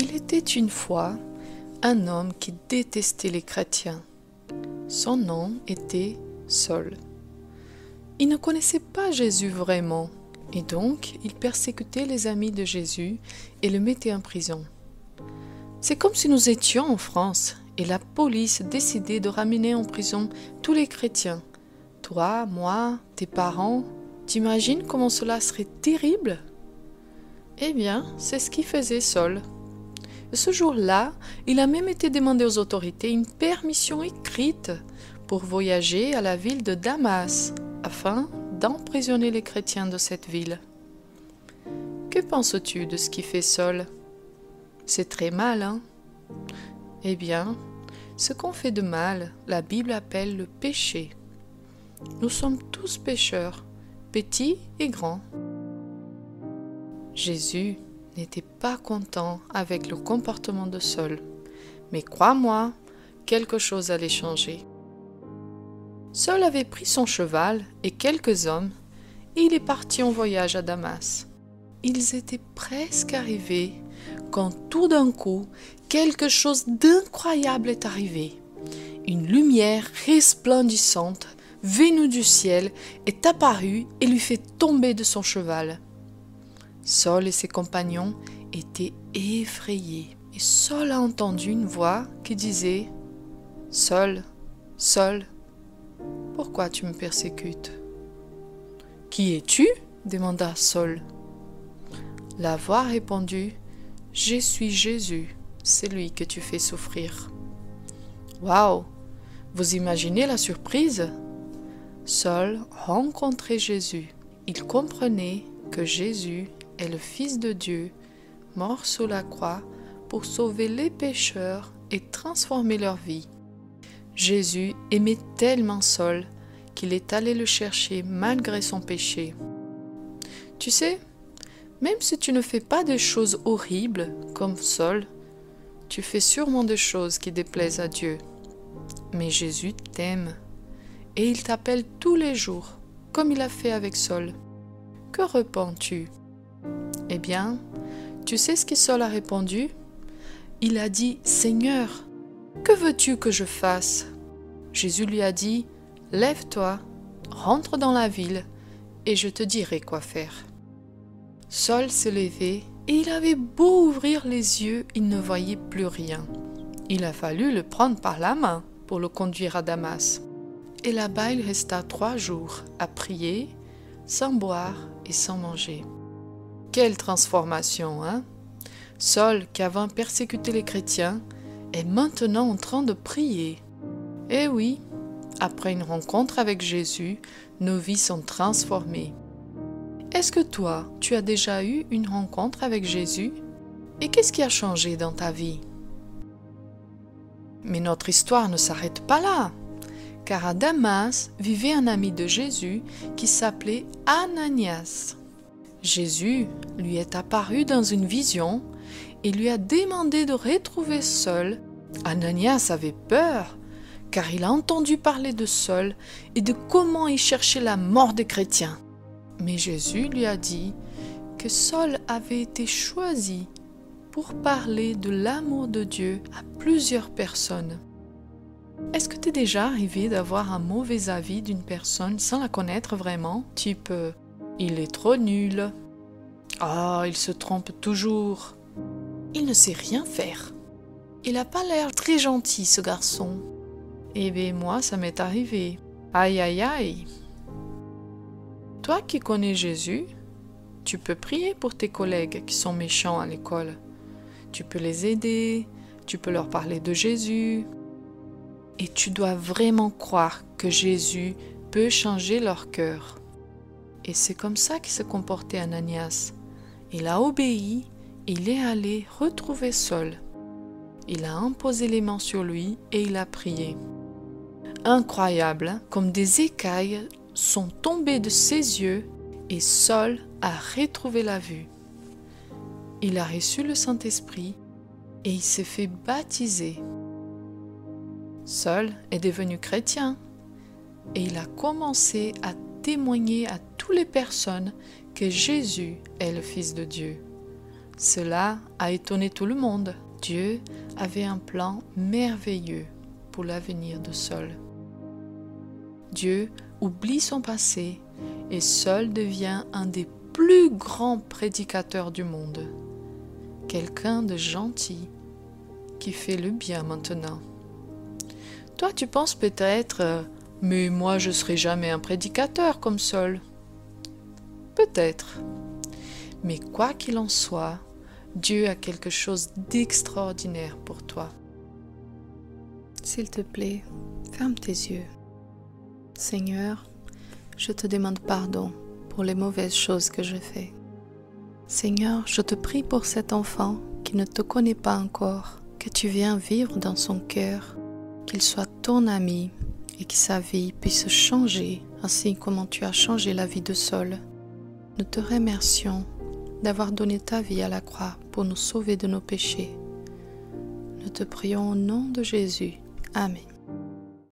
Il était une fois un homme qui détestait les chrétiens. Son nom était Saul. Il ne connaissait pas Jésus vraiment, et donc il persécutait les amis de Jésus et le mettait en prison. C'est comme si nous étions en France et la police décidait de ramener en prison tous les chrétiens. Toi, moi, tes parents, t'imagines comment cela serait terrible? Eh bien, c'est ce qu'il faisait Saul. Ce jour-là, il a même été demandé aux autorités une permission écrite pour voyager à la ville de Damas afin d'emprisonner les chrétiens de cette ville. Que penses-tu de ce qui fait Saul C'est très mal, hein? Eh bien, ce qu'on fait de mal, la Bible appelle le péché. Nous sommes tous pécheurs, petits et grands. Jésus n'était pas content avec le comportement de Saul, mais crois-moi, quelque chose allait changer. Saul avait pris son cheval et quelques hommes, et il est parti en voyage à Damas. Ils étaient presque arrivés quand tout d'un coup, quelque chose d'incroyable est arrivé. Une lumière resplendissante, venue du ciel, est apparue et lui fait tomber de son cheval. Saul et ses compagnons étaient effrayés. Et Saul a entendu une voix qui disait Saul, Saul, pourquoi tu me persécutes Qui es-tu? demanda Saul. La voix répondit Je suis Jésus, celui que tu fais souffrir. Waouh Vous imaginez la surprise? Saul rencontrait Jésus. Il comprenait que Jésus est le Fils de Dieu, mort sous la croix pour sauver les pécheurs et transformer leur vie. Jésus aimait tellement Saul qu'il est allé le chercher malgré son péché. Tu sais, même si tu ne fais pas des choses horribles comme Saul, tu fais sûrement des choses qui déplaisent à Dieu. Mais Jésus t'aime et il t'appelle tous les jours, comme il a fait avec Saul. Que repens-tu? Eh bien, tu sais ce que Saul a répondu? Il a dit Seigneur, que veux-tu que je fasse? Jésus lui a dit Lève-toi, rentre dans la ville, et je te dirai quoi faire. Saul s'est levé, et il avait beau ouvrir les yeux, il ne voyait plus rien. Il a fallu le prendre par la main pour le conduire à Damas. Et là-bas il resta trois jours à prier, sans boire et sans manger. Quelle transformation, hein Saul, qui avant persécuté les chrétiens, est maintenant en train de prier. Eh oui, après une rencontre avec Jésus, nos vies sont transformées. Est-ce que toi, tu as déjà eu une rencontre avec Jésus? Et qu'est-ce qui a changé dans ta vie? Mais notre histoire ne s'arrête pas là, car à Damas vivait un ami de Jésus qui s'appelait Ananias. Jésus lui est apparu dans une vision et lui a demandé de retrouver Saul. Ananias avait peur, car il a entendu parler de Saul et de comment il cherchait la mort des chrétiens. Mais Jésus lui a dit que Saul avait été choisi pour parler de l'amour de Dieu à plusieurs personnes. Est-ce que t'es déjà arrivé d'avoir un mauvais avis d'une personne sans la connaître vraiment, type il est trop nul. Ah, il se trompe toujours. Il ne sait rien faire. Il n'a pas l'air très gentil, ce garçon. Eh bien, moi, ça m'est arrivé. Aïe, aïe, aïe. Toi qui connais Jésus, tu peux prier pour tes collègues qui sont méchants à l'école. Tu peux les aider, tu peux leur parler de Jésus. Et tu dois vraiment croire que Jésus peut changer leur cœur. Et c'est comme ça qu'il se comportait Ananias. Il a obéi, il est allé retrouver Saul. Il a imposé les mains sur lui et il a prié. Incroyable, hein, comme des écailles sont tombées de ses yeux et Saul a retrouvé la vue. Il a reçu le Saint-Esprit et il s'est fait baptiser. Saul est devenu chrétien et il a commencé à témoigner à toutes les personnes que Jésus est le Fils de Dieu. Cela a étonné tout le monde. Dieu avait un plan merveilleux pour l'avenir de Saul. Dieu oublie son passé et Saul devient un des plus grands prédicateurs du monde. Quelqu'un de gentil qui fait le bien maintenant. Toi, tu penses peut-être, euh, mais moi je serai jamais un prédicateur comme Saul. Peut-être. Mais quoi qu'il en soit, Dieu a quelque chose d'extraordinaire pour toi. S'il te plaît, ferme tes yeux. Seigneur, je te demande pardon pour les mauvaises choses que j'ai fais. Seigneur, je te prie pour cet enfant qui ne te connaît pas encore, que tu viens vivre dans son cœur, qu'il soit ton ami et que sa vie puisse changer ainsi comme tu as changé la vie de Saul. Nous te remercions d'avoir donné ta vie à la croix pour nous sauver de nos péchés. Nous te prions au nom de Jésus. Amen.